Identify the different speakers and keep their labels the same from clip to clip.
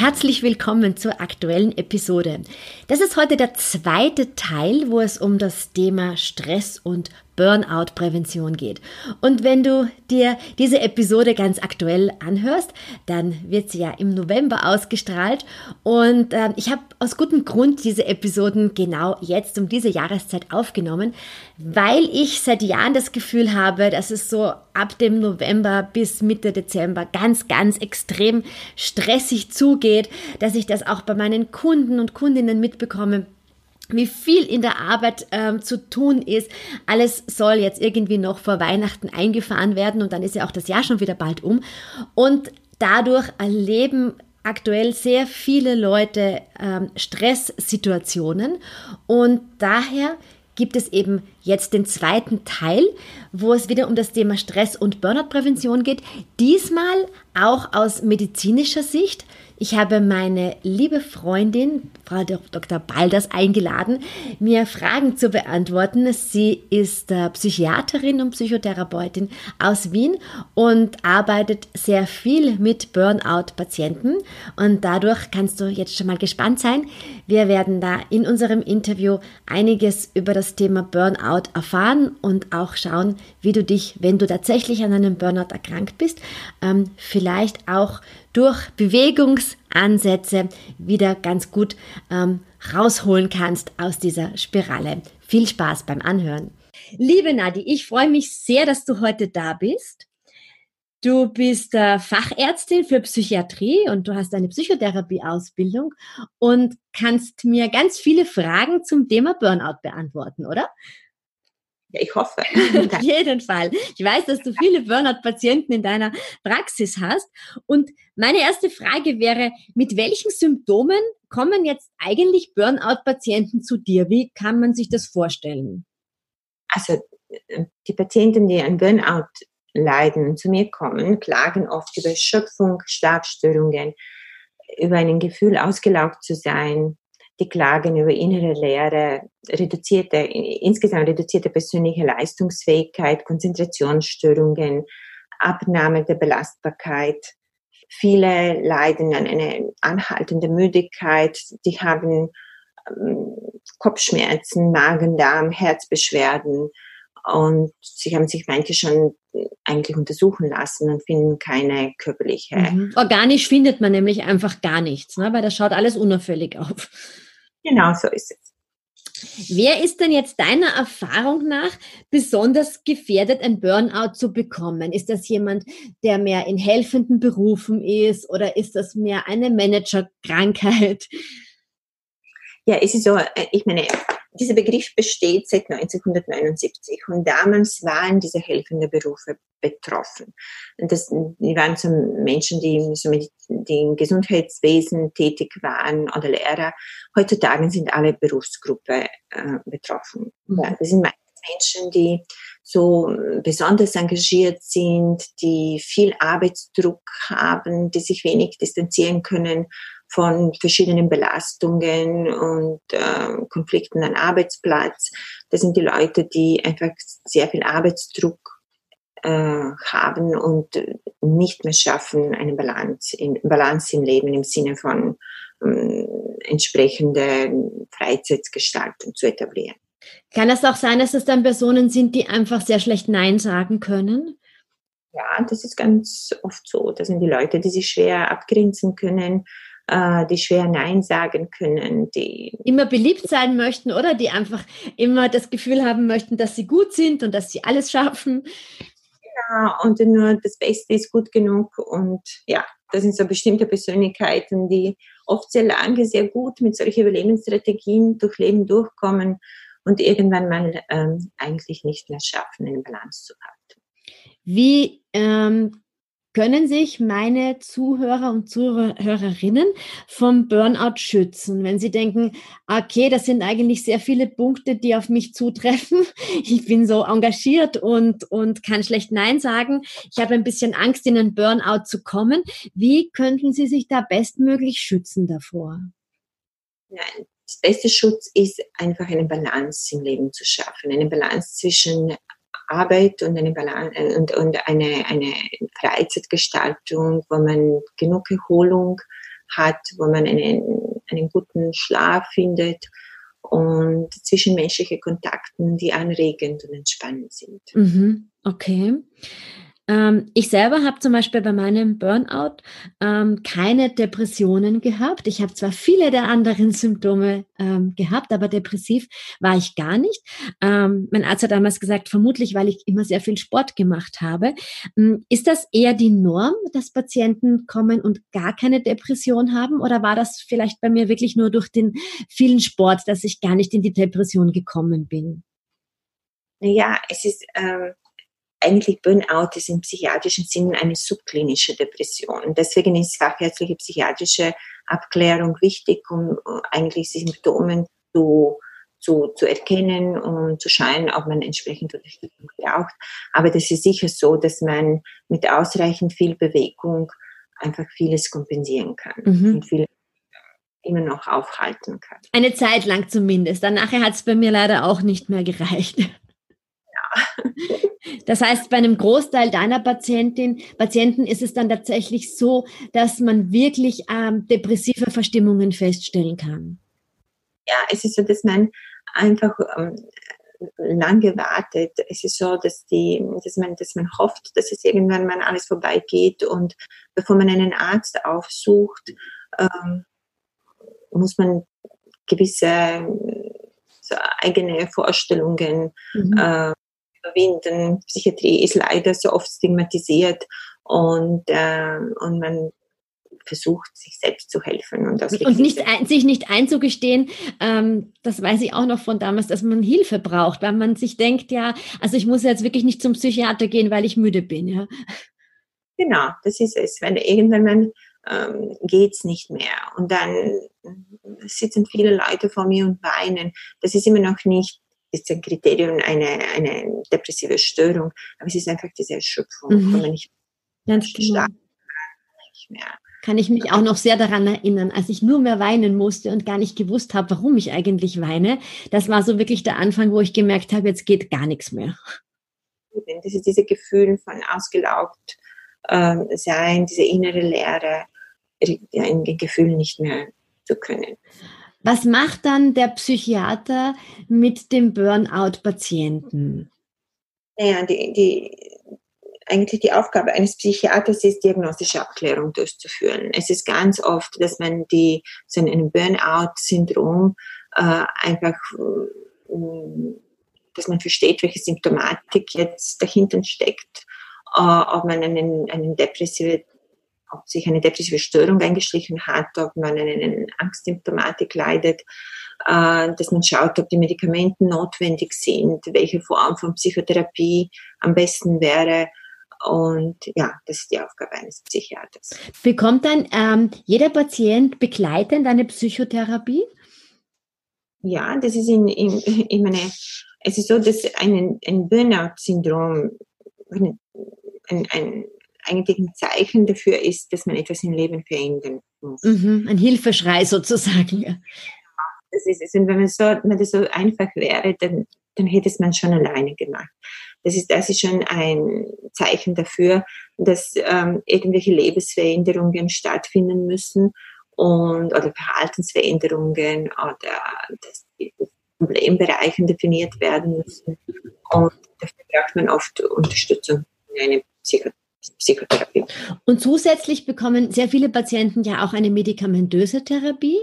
Speaker 1: Herzlich willkommen zur aktuellen Episode. Das ist heute der zweite Teil, wo es um das Thema Stress und Burnout-Prävention geht. Und wenn du dir diese Episode ganz aktuell anhörst, dann wird sie ja im November ausgestrahlt. Und äh, ich habe aus gutem Grund diese Episoden genau jetzt um diese Jahreszeit aufgenommen, weil ich seit Jahren das Gefühl habe, dass es so ab dem November bis Mitte Dezember ganz, ganz extrem stressig zugeht, dass ich das auch bei meinen Kunden und Kundinnen mitbekomme wie viel in der Arbeit ähm, zu tun ist. Alles soll jetzt irgendwie noch vor Weihnachten eingefahren werden und dann ist ja auch das Jahr schon wieder bald um. Und dadurch erleben aktuell sehr viele Leute ähm, Stresssituationen und daher gibt es eben jetzt den zweiten Teil, wo es wieder um das Thema Stress- und Burnout-Prävention geht. Diesmal auch aus medizinischer Sicht. Ich habe meine liebe Freundin, Frau Dr. Balders, eingeladen, mir Fragen zu beantworten. Sie ist äh, Psychiaterin und Psychotherapeutin aus Wien und arbeitet sehr viel mit Burnout-Patienten. Und dadurch kannst du jetzt schon mal gespannt sein. Wir werden da in unserem Interview einiges über das Thema Burnout erfahren und auch schauen, wie du dich, wenn du tatsächlich an einem Burnout erkrankt bist, ähm, vielleicht auch durch Bewegungsansätze wieder ganz gut ähm, rausholen kannst aus dieser Spirale. Viel Spaß beim Anhören. Liebe Nadi, ich freue mich sehr, dass du heute da bist. Du bist äh, Fachärztin für Psychiatrie und du hast eine Psychotherapie-Ausbildung und kannst mir ganz viele Fragen zum Thema Burnout beantworten, oder?
Speaker 2: Ja, ich hoffe.
Speaker 1: Auf jeden Fall. Ich weiß, dass du viele Burnout-Patienten in deiner Praxis hast. Und meine erste Frage wäre, mit welchen Symptomen kommen jetzt eigentlich Burnout-Patienten zu dir? Wie kann man sich das vorstellen?
Speaker 2: Also äh, die Patienten, die an Burnout leiden und zu mir kommen, klagen oft über Erschöpfung, Schlafstörungen, über ein Gefühl, ausgelaugt zu sein, die klagen über innere Leere, reduzierte, insgesamt reduzierte persönliche Leistungsfähigkeit, Konzentrationsstörungen, Abnahme der Belastbarkeit. Viele leiden an einer anhaltenden Müdigkeit, die haben ähm, Kopfschmerzen, Magen-Darm, Herzbeschwerden und sie haben sich manche schon eigentlich untersuchen lassen und finden keine körperliche.
Speaker 1: Mhm. Organisch findet man nämlich einfach gar nichts, ne? weil das schaut alles unauffällig auf.
Speaker 2: Genau so ist es.
Speaker 1: Wer ist denn jetzt deiner Erfahrung nach besonders gefährdet, ein Burnout zu bekommen? Ist das jemand, der mehr in helfenden Berufen ist oder ist das mehr eine Managerkrankheit?
Speaker 2: Ja, es ist so, äh, ich meine, dieser Begriff besteht seit 1979 und damals waren diese helfenden Berufe betroffen. Und das, die waren so Menschen, die, so mit, die im Gesundheitswesen tätig waren oder Lehrer. Heutzutage sind alle Berufsgruppen äh, betroffen. Mhm. Ja, das sind Menschen, die so besonders engagiert sind, die viel Arbeitsdruck haben, die sich wenig distanzieren können von verschiedenen Belastungen und äh, Konflikten am Arbeitsplatz. Das sind die Leute, die einfach sehr viel Arbeitsdruck äh, haben und nicht mehr schaffen, eine Balance, im Leben im Sinne von ähm, entsprechende Freizeitgestaltung zu etablieren.
Speaker 1: Kann es auch sein, dass es dann Personen sind, die einfach sehr schlecht Nein sagen können?
Speaker 2: Ja, das ist ganz oft so. Das sind die Leute, die sich schwer abgrenzen können, äh, die schwer Nein sagen können, die
Speaker 1: immer beliebt sein möchten oder die einfach immer das Gefühl haben möchten, dass sie gut sind und dass sie alles schaffen.
Speaker 2: Ja, und nur das Beste ist gut genug und ja, das sind so bestimmte Persönlichkeiten, die oft sehr lange sehr gut mit solchen Überlebensstrategien durch Leben durchkommen und irgendwann mal ähm, eigentlich nicht mehr schaffen, eine Balance zu haben.
Speaker 1: Wie ähm, können sich meine Zuhörer und Zuhörerinnen vom Burnout schützen, wenn sie denken, okay, das sind eigentlich sehr viele Punkte, die auf mich zutreffen. Ich bin so engagiert und, und kann schlecht Nein sagen. Ich habe ein bisschen Angst, in einen Burnout zu kommen. Wie könnten Sie sich da bestmöglich schützen davor?
Speaker 2: Nein, das beste Schutz ist einfach eine Balance im Leben zu schaffen, eine Balance zwischen Arbeit und eine, Balance, äh, und, und eine, eine Freizeitgestaltung, wo man genug Erholung hat, wo man einen, einen guten Schlaf findet und zwischenmenschliche Kontakten, die anregend und entspannend sind.
Speaker 1: Mhm, okay. Ähm, ich selber habe zum Beispiel bei meinem Burnout ähm, keine Depressionen gehabt. Ich habe zwar viele der anderen Symptome ähm, gehabt, aber depressiv war ich gar nicht. Ähm, mein Arzt hat damals gesagt, vermutlich, weil ich immer sehr viel Sport gemacht habe. Ähm, ist das eher die Norm, dass Patienten kommen und gar keine Depression haben? Oder war das vielleicht bei mir wirklich nur durch den vielen Sport, dass ich gar nicht in die Depression gekommen bin?
Speaker 2: Ja, es ist, ähm, eigentlich Burnout ist im psychiatrischen Sinn eine subklinische Depression. Deswegen ist fachärztliche psychiatrische Abklärung wichtig, um äh, eigentlich Symptome zu, zu, zu erkennen und zu schauen, ob man entsprechend Unterstützung braucht. Aber das ist sicher so, dass man mit ausreichend viel Bewegung einfach vieles kompensieren kann mhm. und viel immer noch aufhalten kann.
Speaker 1: Eine Zeit lang zumindest. Danach hat es bei mir leider auch nicht mehr gereicht. Ja. Das heißt, bei einem Großteil deiner Patientin, Patienten ist es dann tatsächlich so, dass man wirklich ähm, depressive Verstimmungen feststellen kann.
Speaker 2: Ja, es ist so, dass man einfach ähm, lange wartet. Es ist so, dass, die, dass, man, dass man hofft, dass es irgendwann mal alles vorbeigeht und bevor man einen Arzt aufsucht, ähm, muss man gewisse so eigene Vorstellungen mhm. äh, überwinden. Psychiatrie ist leider so oft stigmatisiert und, äh, und man versucht, sich selbst zu helfen.
Speaker 1: Und, und nicht, sich nicht einzugestehen, ähm, das weiß ich auch noch von damals, dass man Hilfe braucht, weil man sich denkt, ja, also ich muss jetzt wirklich nicht zum Psychiater gehen, weil ich müde bin. Ja.
Speaker 2: Genau, das ist es. Wenn irgendwann ähm, geht's nicht mehr. Und dann sitzen viele Leute vor mir und weinen. Das ist immer noch nicht ist ein Kriterium eine, eine depressive Störung, aber es ist einfach diese Erschöpfung. Mhm.
Speaker 1: Wenn ich Ganz genau. nicht mehr. Kann ich mich auch noch sehr daran erinnern, als ich nur mehr weinen musste und gar nicht gewusst habe, warum ich eigentlich weine. Das war so wirklich der Anfang, wo ich gemerkt habe, jetzt geht gar nichts mehr.
Speaker 2: Das ist diese Gefühl von ausgelaugt ähm, sein, diese innere Leere, ein Gefühl nicht mehr zu können.
Speaker 1: Was macht dann der Psychiater mit dem Burnout-Patienten?
Speaker 2: Naja, die, die, eigentlich die Aufgabe eines Psychiaters ist, diagnostische Abklärung durchzuführen. Es ist ganz oft, dass man die, so ein Burnout-Syndrom äh, einfach, äh, dass man versteht, welche Symptomatik jetzt dahinter steckt, äh, ob man einen, einen depressive ob sich eine depressive Störung eingeschlichen hat, ob man eine Angstsymptomatik leidet, äh, dass man schaut, ob die Medikamente notwendig sind, welche Form von Psychotherapie am besten wäre. Und ja, das ist die Aufgabe eines Psychiaters.
Speaker 1: Bekommt dann ähm, jeder Patient begleitend eine Psychotherapie?
Speaker 2: Ja, das ist in, in, in meine, es ist so, dass ein, ein Burnout-Syndrom ein, ein, eigentlich ein Zeichen dafür ist, dass man etwas im Leben verändern muss.
Speaker 1: Mhm, ein Hilfeschrei sozusagen.
Speaker 2: Das ist es. Und wenn, man so, wenn das so einfach wäre, dann, dann hätte es man schon alleine gemacht. Das ist, das ist schon ein Zeichen dafür, dass ähm, irgendwelche Lebensveränderungen stattfinden müssen und, oder Verhaltensveränderungen oder dass Problembereiche definiert werden müssen. Und dafür braucht man oft Unterstützung in einem Psychotherapie. Psychotherapie.
Speaker 1: Und zusätzlich bekommen sehr viele Patienten ja auch eine medikamentöse Therapie.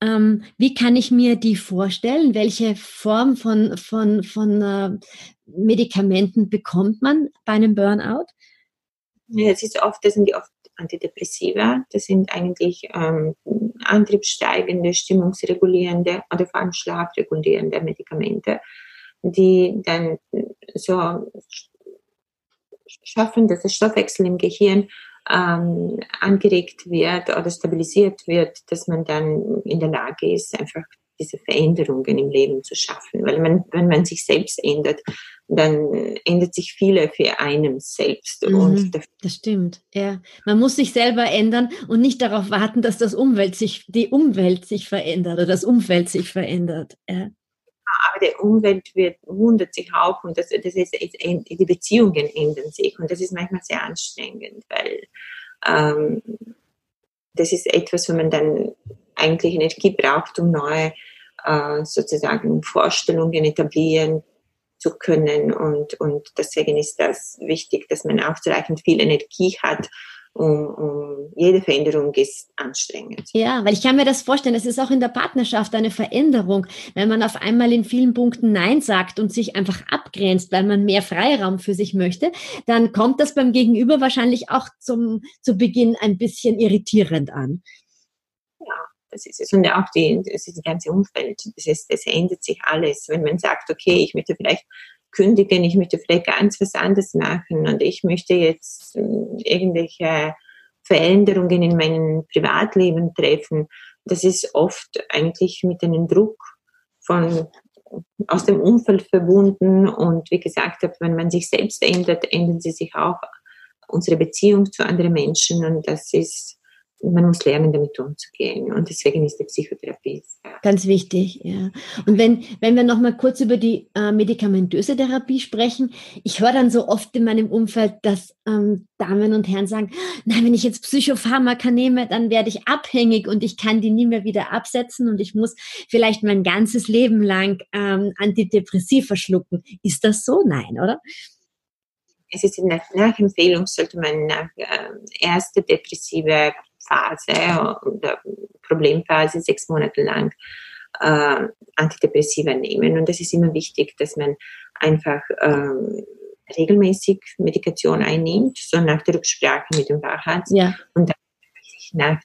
Speaker 1: Ähm, wie kann ich mir die vorstellen? Welche Form von, von, von äh, Medikamenten bekommt man bei einem Burnout?
Speaker 2: Ja, das ist oft, das sind die oft Antidepressiva. Das sind eigentlich ähm, antriebssteigende, stimmungsregulierende oder vor allem schlafregulierende Medikamente, die dann so schaffen, dass der Stoffwechsel im Gehirn ähm, angeregt wird oder stabilisiert wird, dass man dann in der Lage ist, einfach diese Veränderungen im Leben zu schaffen. Weil man, wenn man sich selbst ändert, dann ändert sich viele für einem selbst.
Speaker 1: Mhm, und das stimmt. Ja. Man muss sich selber ändern und nicht darauf warten, dass das Umwelt sich, die Umwelt sich verändert oder das Umfeld sich verändert. Ja.
Speaker 2: Aber die Umwelt wird, wundert sich auch und das, das ist, die Beziehungen ändern sich und das ist manchmal sehr anstrengend, weil ähm, das ist etwas, wo man dann eigentlich Energie braucht, um neue äh, sozusagen Vorstellungen etablieren zu können. Und, und deswegen ist das wichtig, dass man ausreichend viel Energie hat, um, um jede Veränderung ist anstrengend.
Speaker 1: Ja, weil ich kann mir das vorstellen, es ist auch in der Partnerschaft eine Veränderung, wenn man auf einmal in vielen Punkten Nein sagt und sich einfach abgrenzt, weil man mehr Freiraum für sich möchte, dann kommt das beim Gegenüber wahrscheinlich auch zum, zu Beginn ein bisschen irritierend an.
Speaker 2: Ja, das ist es. Und auch die, das ist die ganze Umfeld. Das, ist, das ändert sich alles. Wenn man sagt, okay, ich möchte vielleicht kündigen, ich möchte vielleicht ganz was anderes machen und ich möchte jetzt äh, irgendwelche Veränderungen in meinem Privatleben treffen. Das ist oft eigentlich mit einem Druck von aus dem Umfeld verbunden und wie gesagt wenn man sich selbst ändert, ändern sie sich auch unsere Beziehung zu anderen Menschen und das ist man muss lernen, damit umzugehen. Und deswegen ist die Psychotherapie
Speaker 1: sehr ganz wichtig. Ja. Und wenn, wenn wir nochmal kurz über die äh, medikamentöse Therapie sprechen, ich höre dann so oft in meinem Umfeld, dass ähm, Damen und Herren sagen, nein, wenn ich jetzt Psychopharmaka nehme, dann werde ich abhängig und ich kann die nie mehr wieder absetzen und ich muss vielleicht mein ganzes Leben lang ähm, Antidepressiva schlucken. Ist das so? Nein, oder?
Speaker 2: Es ist nach, nach Empfehlung sollte man nach äh, erste depressive Phase oder Problemphase sechs Monate lang äh, Antidepressiva nehmen. Und das ist immer wichtig, dass man einfach ähm, regelmäßig Medikation einnimmt, so nach der Rücksprache mit dem Facharzt. Ja. Und dann nach,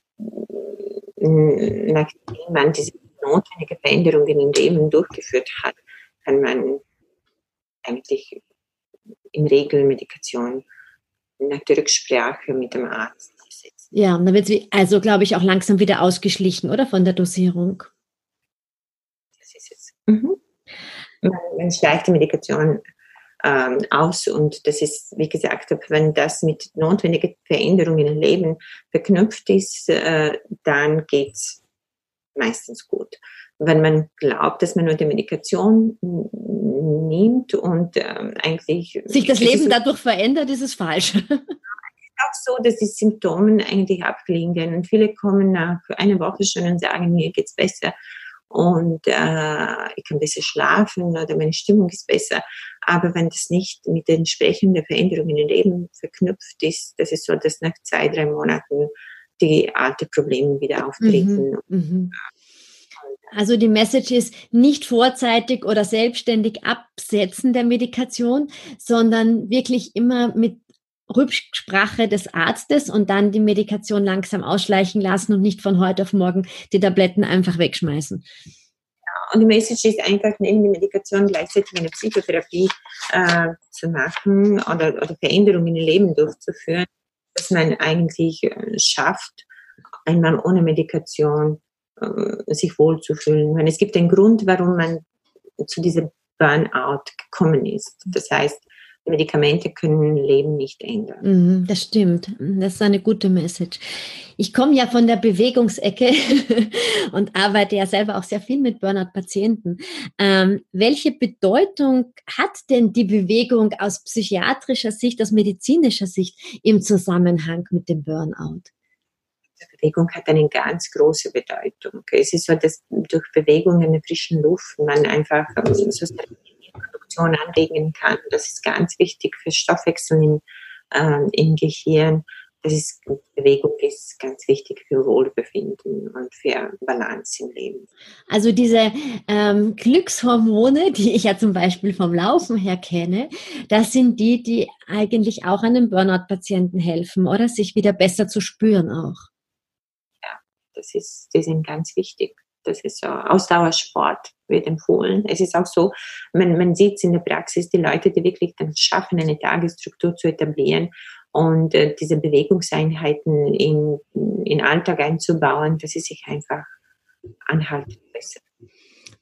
Speaker 2: nachdem man diese notwendige Veränderungen im Leben durchgeführt hat, kann man eigentlich im Regel Medikation nach der Rücksprache mit dem Arzt
Speaker 1: ja, und dann wird sie also, glaube ich, auch langsam wieder ausgeschlichen, oder von der Dosierung?
Speaker 2: Das ist es. Mhm. Man, man schleicht die Medikation ähm, aus und das ist, wie gesagt, wenn das mit notwendigen Veränderungen im Leben verknüpft ist, äh, dann geht es meistens gut. Wenn man glaubt, dass man nur die Medikation nimmt und ähm, eigentlich
Speaker 1: sich das Leben dadurch verändert, ist es falsch.
Speaker 2: auch so, dass die Symptome eigentlich abklingen. Und viele kommen nach einer Woche schon und sagen, mir geht's besser und äh, ich kann besser schlafen oder meine Stimmung ist besser. Aber wenn das nicht mit den entsprechenden Veränderungen im Leben verknüpft ist, das ist so, dass nach zwei, drei Monaten die alten Probleme wieder auftreten. Mhm, mhm.
Speaker 1: Also die Message ist nicht vorzeitig oder selbstständig absetzen der Medikation, sondern wirklich immer mit Rücksprache des Arztes und dann die Medikation langsam ausschleichen lassen und nicht von heute auf morgen die Tabletten einfach wegschmeißen.
Speaker 2: Und die Message ist einfach, neben der Medikation gleichzeitig eine Psychotherapie äh, zu machen oder, oder Veränderungen im Leben durchzuführen, dass man eigentlich äh, schafft, einmal ohne Medikation äh, sich wohlzufühlen. Meine, es gibt einen Grund, warum man zu diesem Burnout gekommen ist. Das heißt, Medikamente können Leben nicht ändern.
Speaker 1: Mhm, das stimmt. Das ist eine gute Message. Ich komme ja von der Bewegungsecke und arbeite ja selber auch sehr viel mit Burnout-Patienten. Ähm, welche Bedeutung hat denn die Bewegung aus psychiatrischer Sicht, aus medizinischer Sicht im Zusammenhang mit dem Burnout?
Speaker 2: Die Bewegung hat eine ganz große Bedeutung. Es ist so, dass durch Bewegung in der frischen Luft man einfach ähm, so Produktion anregen kann. Das ist ganz wichtig für Stoffwechsel im, ähm, im Gehirn. Das ist, Bewegung ist ganz wichtig für Wohlbefinden und für Balance im Leben.
Speaker 1: Also diese ähm, Glückshormone, die ich ja zum Beispiel vom Laufen her kenne, das sind die, die eigentlich auch einem Burnout-Patienten helfen, oder sich wieder besser zu spüren auch.
Speaker 2: Ja, das ist, die sind ganz wichtig Das ist so Ausdauersport wird empfohlen. Es ist auch so, man, man sieht es in der Praxis, die Leute, die wirklich dann schaffen, eine Tagesstruktur zu etablieren und äh, diese Bewegungseinheiten in, in Alltag einzubauen, dass sie sich einfach anhalten besser.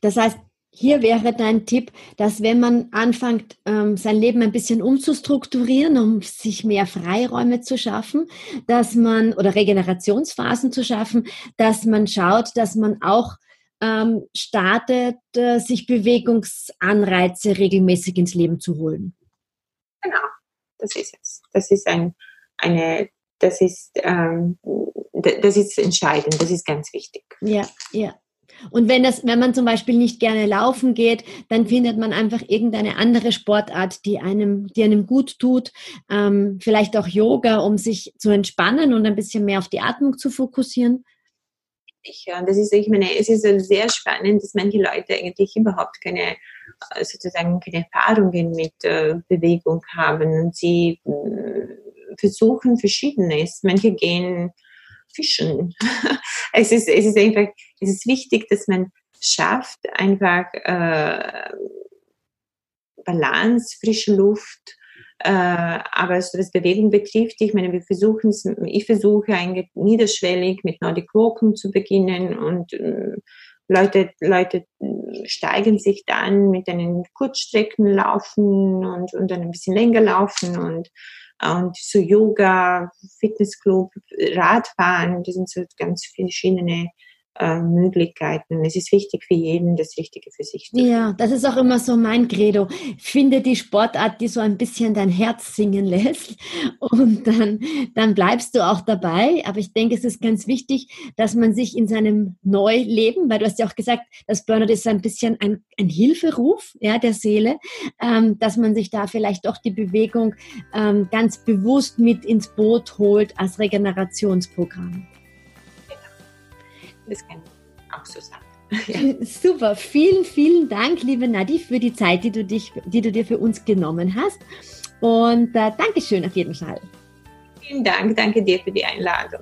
Speaker 1: Das heißt, hier wäre dein Tipp, dass wenn man anfängt, ähm, sein Leben ein bisschen umzustrukturieren, um sich mehr Freiräume zu schaffen, dass man oder Regenerationsphasen zu schaffen, dass man schaut, dass man auch ähm, startet, äh, sich Bewegungsanreize regelmäßig ins Leben zu holen.
Speaker 2: Genau, das ist es. Das ist ein, eine, das ist, ähm, das ist entscheidend, das ist ganz wichtig.
Speaker 1: Ja, ja. Und wenn, das, wenn man zum Beispiel nicht gerne laufen geht, dann findet man einfach irgendeine andere Sportart, die einem, die einem gut tut. Ähm, vielleicht auch Yoga, um sich zu entspannen und ein bisschen mehr auf die Atmung zu fokussieren.
Speaker 2: Ja, das ist, ich meine, es ist sehr spannend, dass manche Leute eigentlich überhaupt keine, äh, sozusagen keine Erfahrungen mit äh, Bewegung haben sie äh, versuchen Verschiedenes. Manche gehen fischen. es, ist, es ist einfach, es ist wichtig, dass man schafft, einfach äh, Balance, frische Luft, äh, aber so was Bewegung betrifft, ich meine, wir versuchen es, ich versuche eigentlich niederschwellig mit Nordic Walking zu beginnen und äh, Leute, Leute steigen sich dann mit einen Kurzstrecken laufen und, und dann ein bisschen länger laufen und und so Yoga, Fitnessclub, Radfahren, das sind so ganz verschiedene äh, Möglichkeiten. Es ist wichtig für jeden, das Richtige für sich
Speaker 1: zu. Ja, das ist auch immer so mein Credo. Finde die Sportart, die so ein bisschen dein Herz singen lässt und dann, dann bleibst du auch dabei. Aber ich denke, es ist ganz wichtig, dass man sich in seinem Neuleben, weil du hast ja auch gesagt, das Burnout ist ein bisschen ein, ein Hilferuf ja, der Seele, ähm, dass man sich da vielleicht doch die Bewegung ähm, ganz bewusst mit ins Boot holt als Regenerationsprogramm.
Speaker 2: Das kann auch so sein.
Speaker 1: Ja. Super, vielen, vielen Dank, liebe Nadi, für die Zeit, die du, dich, die du dir für uns genommen hast. Und äh, Dankeschön auf jeden Fall.
Speaker 2: Vielen Dank, danke dir für die Einladung.